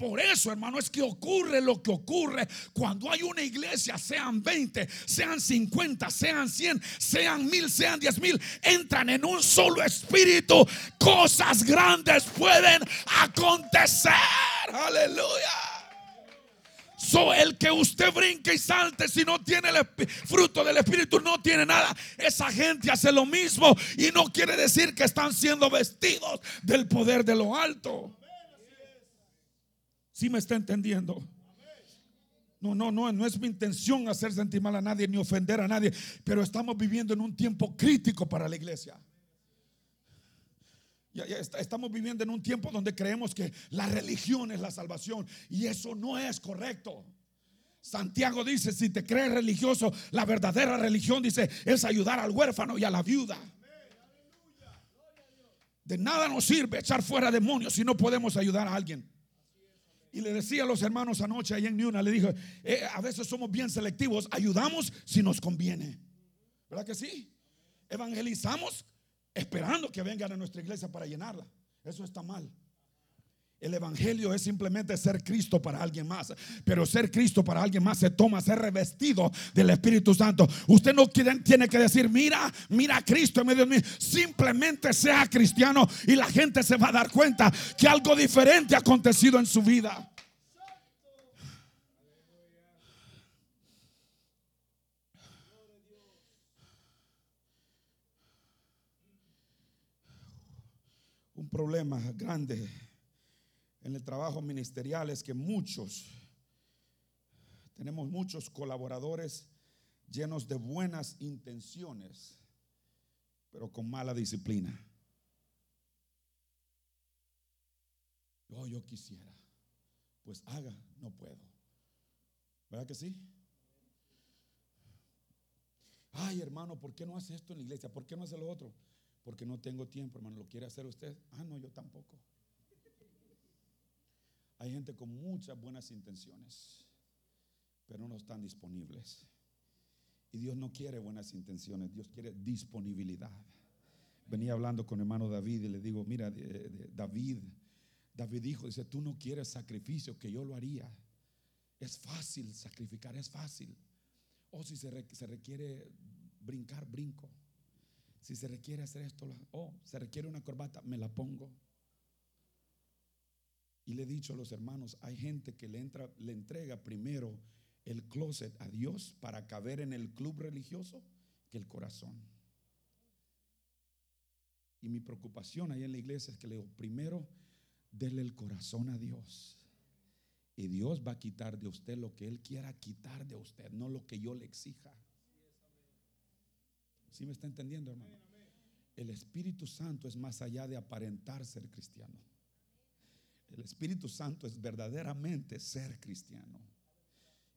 Por eso, hermano, es que ocurre lo que ocurre cuando hay una iglesia, sean 20, sean 50, sean 100, sean mil, sean 10 mil, entran en un solo espíritu. Cosas grandes pueden acontecer. Aleluya. So, el que usted brinque y salte si no tiene el fruto del Espíritu no tiene nada. Esa gente hace lo mismo y no quiere decir que están siendo vestidos del poder de lo alto. ¿Sí me está entendiendo? No, no, no, no es mi intención hacer sentir mal a nadie ni ofender a nadie, pero estamos viviendo en un tiempo crítico para la iglesia. Estamos viviendo en un tiempo donde creemos que la religión es la salvación y eso no es correcto. Santiago dice, si te crees religioso, la verdadera religión dice es ayudar al huérfano y a la viuda. De nada nos sirve echar fuera demonios si no podemos ayudar a alguien. Y le decía a los hermanos anoche ahí en Niuna, le dije, eh, a veces somos bien selectivos, ayudamos si nos conviene. ¿Verdad que sí? Evangelizamos esperando que vengan a nuestra iglesia para llenarla. Eso está mal. El Evangelio es simplemente ser Cristo para alguien más. Pero ser Cristo para alguien más se toma ser revestido del Espíritu Santo. Usted no tiene que decir, mira, mira a Cristo en medio de mí. Simplemente sea cristiano y la gente se va a dar cuenta que algo diferente ha acontecido en su vida. Un problema grande en el trabajo ministerial es que muchos, tenemos muchos colaboradores llenos de buenas intenciones, pero con mala disciplina. Oh, yo quisiera. Pues haga, no puedo. ¿Verdad que sí? Ay, hermano, ¿por qué no hace esto en la iglesia? ¿Por qué no hace lo otro? Porque no tengo tiempo, hermano. ¿Lo quiere hacer usted? Ah, no, yo tampoco. Hay gente con muchas buenas intenciones, pero no están disponibles. Y Dios no quiere buenas intenciones, Dios quiere disponibilidad. Venía hablando con hermano David y le digo, mira, David, David dijo, dice, tú no quieres sacrificio, que yo lo haría. Es fácil sacrificar, es fácil. O si se, requiere brincar, brinco. Si se requiere hacer esto, o se requiere una corbata, me la pongo. Y le he dicho a los hermanos, hay gente que le, entra, le entrega primero el closet a Dios para caber en el club religioso que el corazón. Y mi preocupación ahí en la iglesia es que le digo, primero, déle el corazón a Dios. Y Dios va a quitar de usted lo que Él quiera quitar de usted, no lo que yo le exija. ¿Sí me está entendiendo, hermano? El Espíritu Santo es más allá de aparentar ser cristiano. El Espíritu Santo es verdaderamente ser cristiano.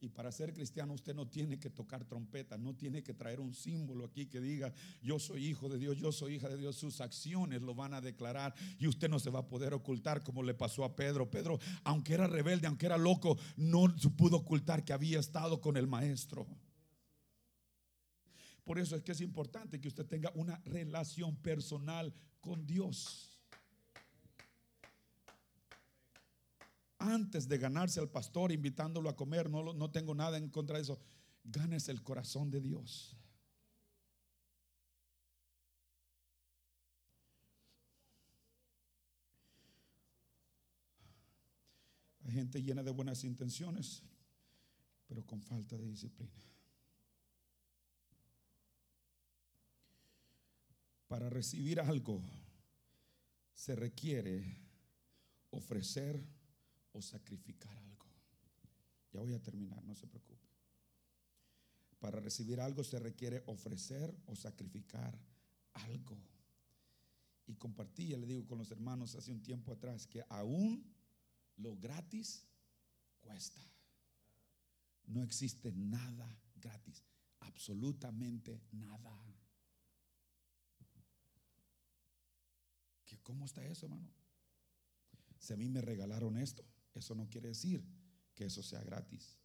Y para ser cristiano usted no tiene que tocar trompeta, no tiene que traer un símbolo aquí que diga, yo soy hijo de Dios, yo soy hija de Dios. Sus acciones lo van a declarar y usted no se va a poder ocultar como le pasó a Pedro. Pedro, aunque era rebelde, aunque era loco, no pudo ocultar que había estado con el maestro. Por eso es que es importante que usted tenga una relación personal con Dios. Antes de ganarse al pastor invitándolo a comer, no, tengo nada en contra de eso. Ganes el corazón de Dios. Hay gente llena de buenas intenciones, pero con falta de disciplina. Para recibir algo se requiere ofrecer o sacrificar algo. Ya voy a terminar, no se preocupe. Para recibir algo se requiere ofrecer o sacrificar algo. Y compartí, ya le digo con los hermanos hace un tiempo atrás, que aún lo gratis cuesta. No existe nada gratis, absolutamente nada. ¿Cómo está eso, hermano? Si a mí me regalaron esto, eso no quiere decir que eso sea gratis.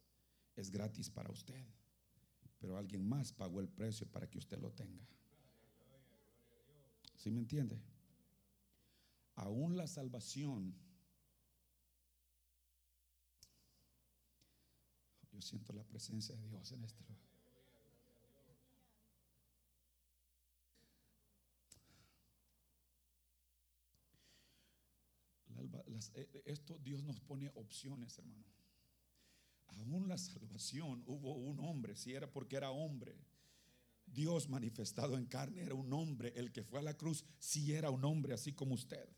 Es gratis para usted. Pero alguien más pagó el precio para que usted lo tenga. ¿Sí me entiende? Aún la salvación. Yo siento la presencia de Dios en este lugar. Eh, esto Dios nos pone opciones, hermano. Aún la salvación hubo un hombre, si era porque era hombre. Dios manifestado en carne era un hombre. El que fue a la cruz, si era un hombre, así como usted.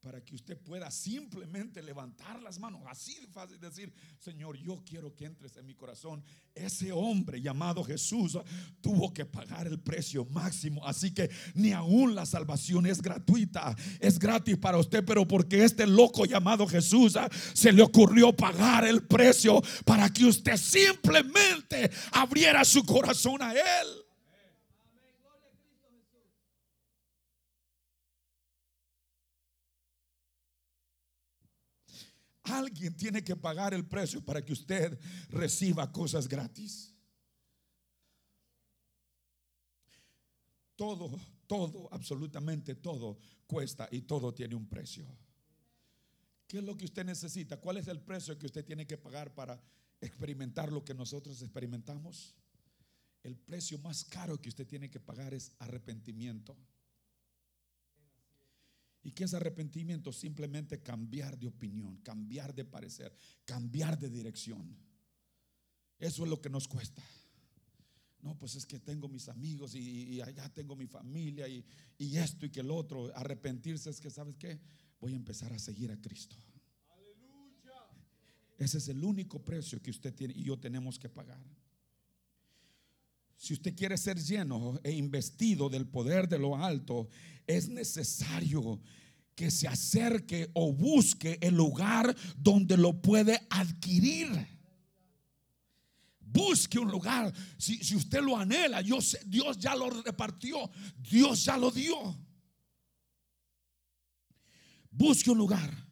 Para que usted pueda simplemente levantar las manos, así de fácil decir, Señor, yo quiero que entres en mi corazón. Ese hombre llamado Jesús tuvo que pagar el precio máximo, así que ni aún la salvación es gratuita, es gratis para usted, pero porque este loco llamado Jesús ah, se le ocurrió pagar el precio para que usted simplemente abriera su corazón a Él. Alguien tiene que pagar el precio para que usted reciba cosas gratis. Todo, todo, absolutamente todo cuesta y todo tiene un precio. ¿Qué es lo que usted necesita? ¿Cuál es el precio que usted tiene que pagar para experimentar lo que nosotros experimentamos? El precio más caro que usted tiene que pagar es arrepentimiento. ¿Y qué es arrepentimiento? Simplemente cambiar de opinión, cambiar de parecer, cambiar de dirección. Eso es lo que nos cuesta. No, pues es que tengo mis amigos y, allá tengo mi familia y, y, esto y que el otro. Arrepentirse es que, ¿sabes qué? Voy a empezar a seguir a Cristo. Ese es el único precio que usted tiene y yo tenemos que pagar. Si usted quiere ser lleno e investido del poder de lo alto, es necesario que se acerque o busque el lugar donde lo puede adquirir. Busque un lugar. Si, usted lo anhela, Dios, Dios ya lo repartió. Dios ya lo dio. Busque un lugar.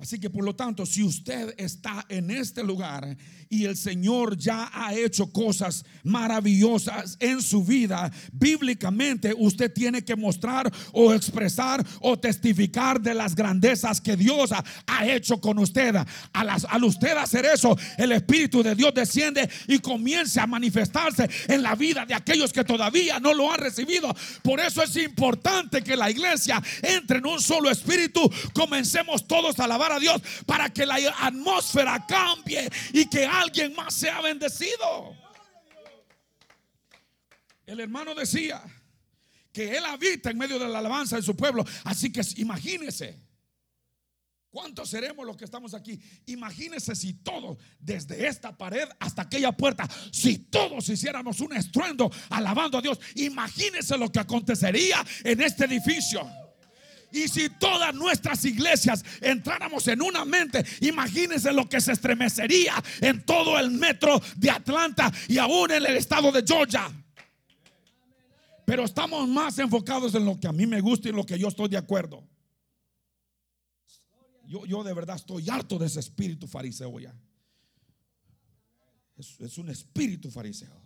Así que por lo tanto, si usted está en este lugar y el Señor ya ha hecho cosas maravillosas en su vida, bíblicamente usted tiene que mostrar o expresar o testificar de las grandezas que Dios ha, hecho con usted. Al, usted hacer eso, el Espíritu de Dios desciende y comienza a manifestarse en la vida de aquellos que todavía no lo han recibido. Por eso es importante que la iglesia entre en un solo espíritu. Comencemos todos a alabar a Dios para que la atmósfera cambie y que alguien más sea bendecido. El hermano decía que él habita en medio de la alabanza de su pueblo. Así que imagínese. ¿Cuántos seremos los que estamos aquí? Imagínese si todos, desde esta pared hasta aquella puerta, si todos hiciéramos un estruendo alabando a Dios, imagínese lo que acontecería en este edificio. Y si todas nuestras iglesias entráramos en una mente, imagínense lo que se estremecería en todo el metro de Atlanta y aún en el estado de Georgia. Pero estamos más enfocados en lo que a mí me gusta y en lo que yo estoy de acuerdo. Yo, yo de verdad estoy harto de ese espíritu fariseo ya. es un espíritu fariseo.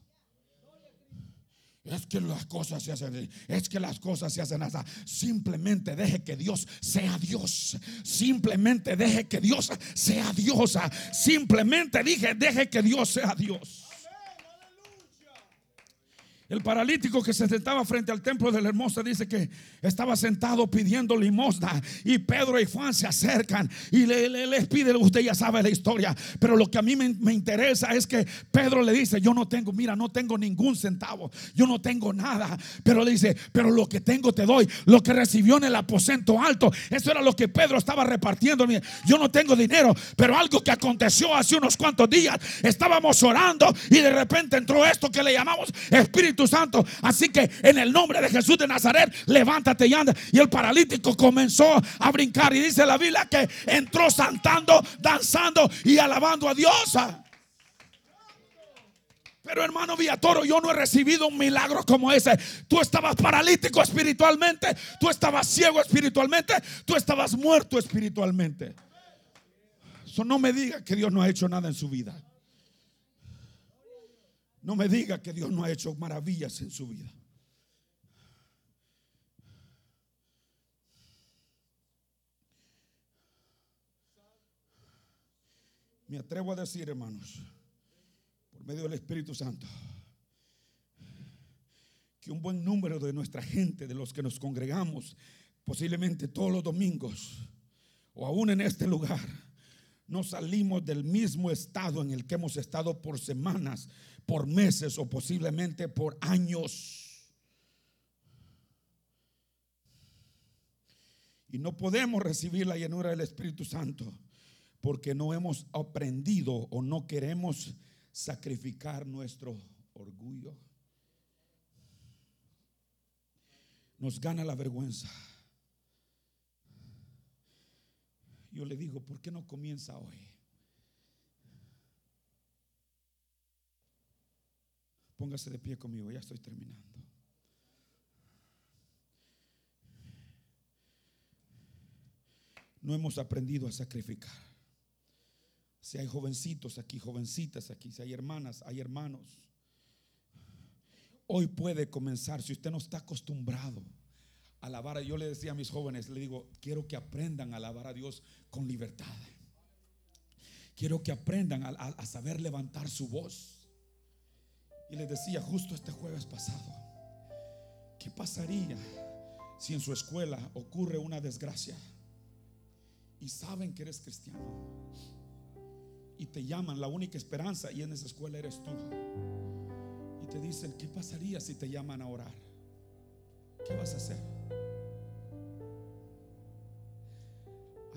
Es que las cosas se hacen, es que las cosas se hacen así. Simplemente deje que Dios sea Dios. Simplemente deje que Dios sea Dios. Simplemente dije, deje que Dios sea Dios. El paralítico que se sentaba frente al templo de la hermosa dice que estaba sentado pidiendo limosna y Pedro y Juan se acercan y le, les pide, usted ya sabe la historia, pero lo que a mí me, me, interesa es que Pedro le dice, yo no tengo, mira, no tengo ningún centavo, yo no tengo nada, pero le dice, pero lo que tengo te doy, lo que recibió en el aposento alto, eso era lo que Pedro estaba repartiendo, yo no tengo dinero, pero algo que aconteció hace unos cuantos días, estábamos orando y de repente entró esto que le llamamos Espíritu Santo. Así que en el nombre de Jesús de Nazaret, levántate y anda. Y el paralítico comenzó a brincar. Y dice la Biblia que entró saltando, danzando y alabando a Dios. Pero hermano Villatoro, yo no he recibido un milagro como ese. Tú estabas paralítico espiritualmente, tú estabas ciego espiritualmente, tú estabas muerto espiritualmente. Eso no me diga que Dios no ha hecho nada en su vida. No me diga que Dios no ha hecho maravillas en su vida. Me atrevo a decir, hermanos, por medio del Espíritu Santo, que un buen número de nuestra gente, de los que nos congregamos, posiblemente todos los domingos, o aún en este lugar, no salimos del mismo estado en el que hemos estado por semanas, por meses o posiblemente por años. Y no podemos recibir la llenura del Espíritu Santo porque no hemos aprendido o no queremos sacrificar nuestro orgullo. Nos gana la vergüenza. Yo le digo, ¿por qué no comienza hoy? Póngase de pie conmigo, ya estoy terminando. No hemos aprendido a sacrificar. Si hay jovencitos aquí, jovencitas aquí, si hay hermanas, hay hermanos. Hoy puede comenzar, si usted no está acostumbrado a alabar, yo le decía a mis jóvenes, le digo, quiero que aprendan a alabar a Dios con libertad. Quiero que aprendan a, a saber levantar su voz. Y les decía justo este jueves pasado, ¿qué pasaría si en su escuela ocurre una desgracia y saben que eres cristiano y te llaman la única esperanza y en esa escuela eres tú? Y te dicen, ¿qué pasaría si te llaman a orar? ¿Qué vas a hacer?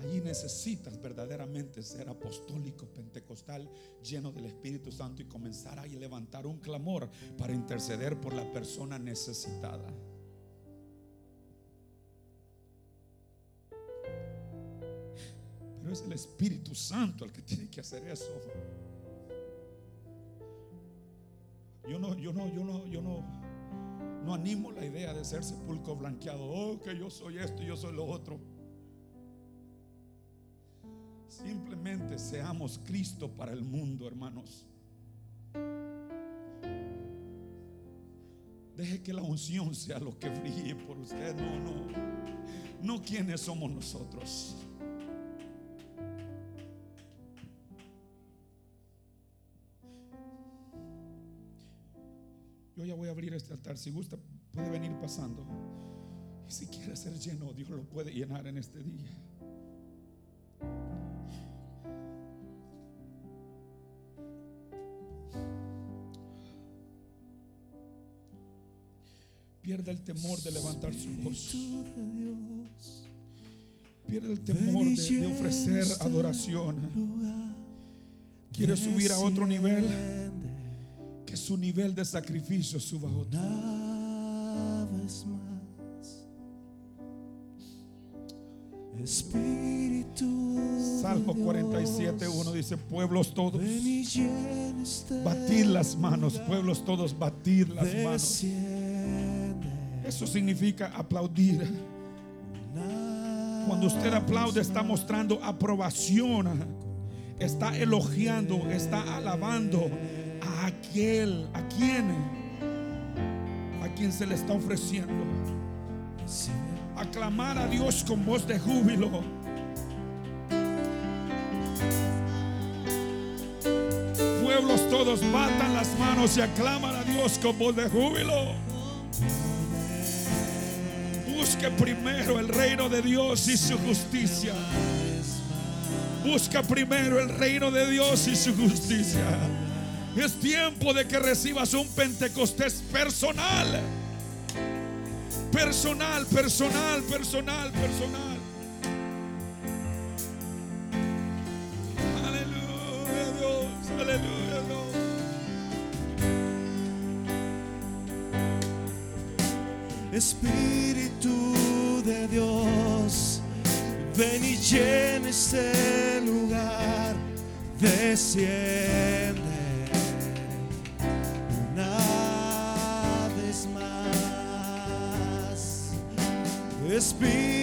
Allí necesitas verdaderamente ser apostólico, pentecostal, lleno del Espíritu Santo y comenzar a levantar un clamor para interceder por la persona necesitada. Pero es el Espíritu Santo el que tiene que hacer eso. Yo no, yo no, yo no, yo no, no animo la idea de ser sepulcro blanqueado. Oh, que yo soy esto y yo soy lo otro. Seamos Cristo para el mundo, hermanos. Deje que la unción sea lo que brille por usted. No, no. No quienes somos nosotros. Yo ya voy a abrir este altar. Si gusta, puede venir pasando. Y si quiere ser lleno, Dios lo puede llenar en este día. Pierda el temor de levantar su voz. Pierde el temor de, ofrecer adoración. Quiere subir a otro nivel. Que su nivel de sacrificio suba a otro. Salmo 47, 1 dice, pueblos todos, batir las manos, pueblos todos, batir las manos. Eso significa aplaudir. Cuando usted aplaude está mostrando aprobación, está elogiando, está alabando a aquel, a quien, a quien se le está ofreciendo. Aclamar a Dios con voz de júbilo. Pueblos todos batan las manos y aclaman a Dios con voz de júbilo. Busque primero el reino de Dios y su justicia. Busca primero el reino de Dios y su justicia. Es tiempo de que recibas un Pentecostés personal. Personal, personal, personal, personal. Aleluya Dios, aleluya Dios. Espíritu Dios, ven y llena este lugar, desciende una vez más. Espíritu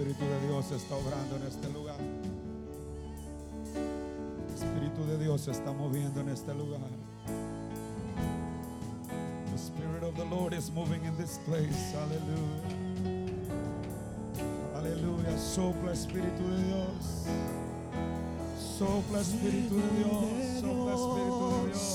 Espíritu de Dios está obrando en este lugar. El Espíritu de Dios se está moviendo en este lugar. The Spirit of the Lord is moving in this place. Aleluya. Aleluya. Sopla Espíritu de Dios. Sopla Espíritu de Dios. Sopla Espíritu de Dios.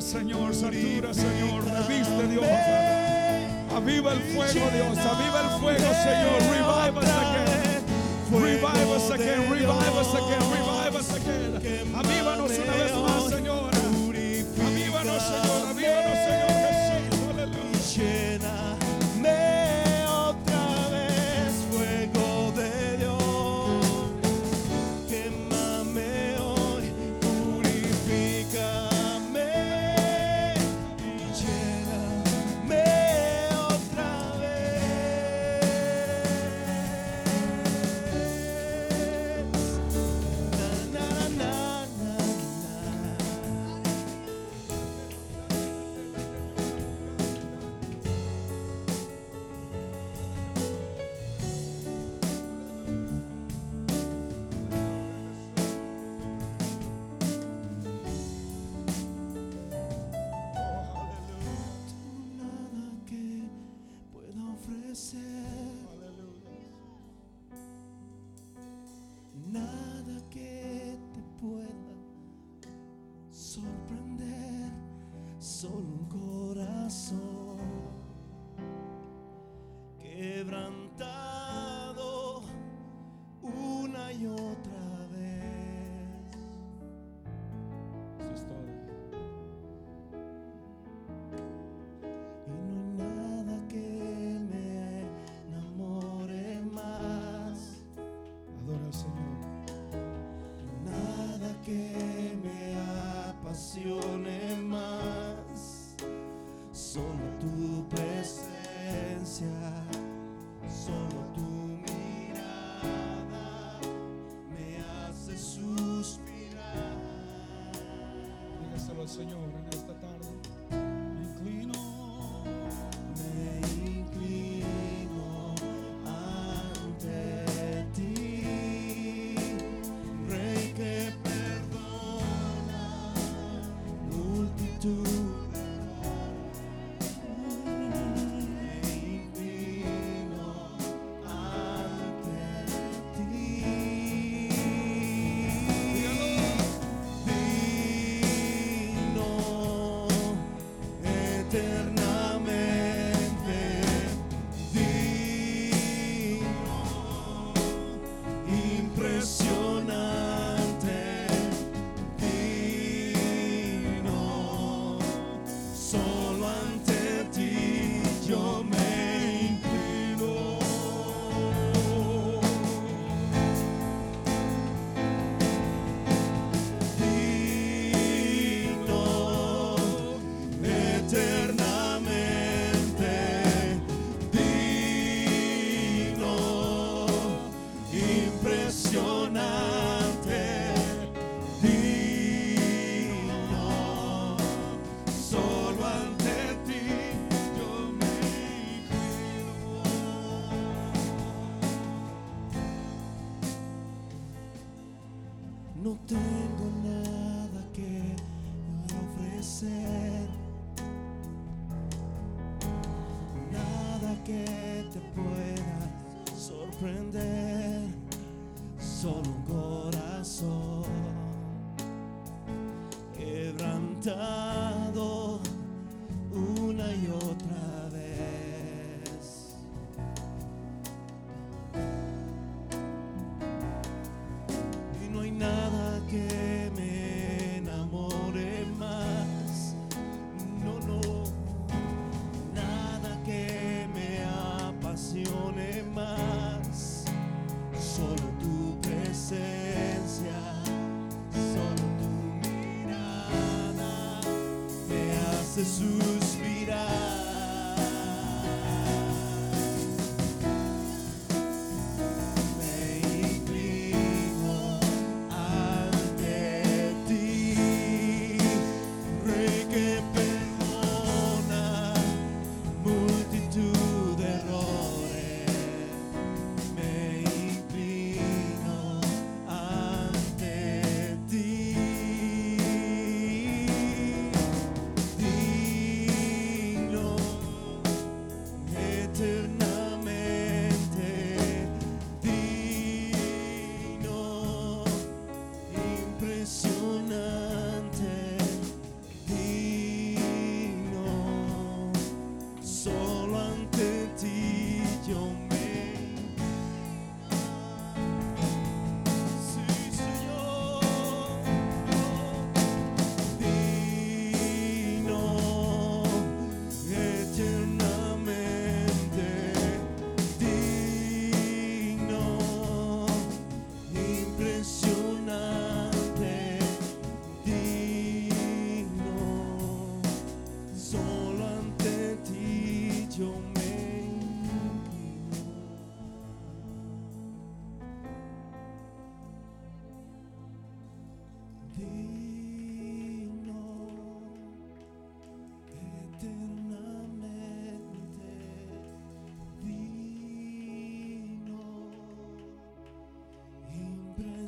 Señor, satura, Señor, reviste, Dios. Aviva el fuego, Dios, aviva el fuego, Señor. Revive us again. Revive us again, revive us again, revive us again. Avívanos una vez más, Señor. Avívanos, Señor. Señor.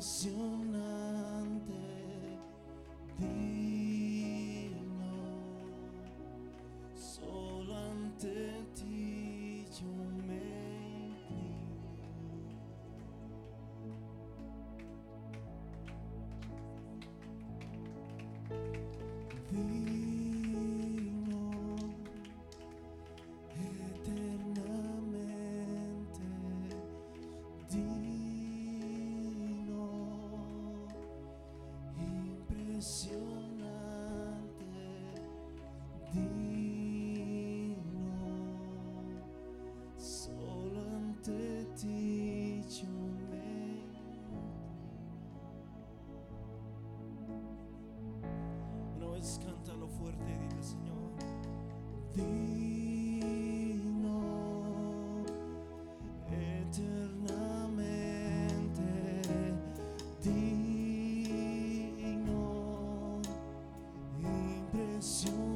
consume. consume.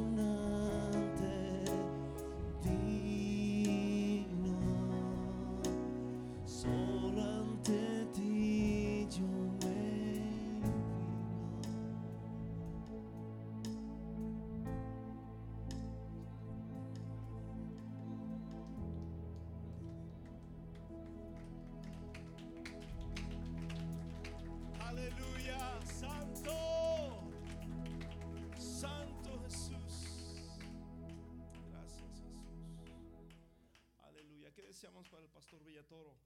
Deseamos para el pastor Villatoro?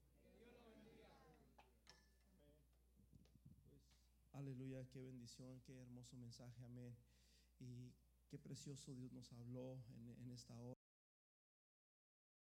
Aleluya, qué bendición, qué hermoso mensaje, amén. Y qué precioso Dios nos habló en, en esta hora.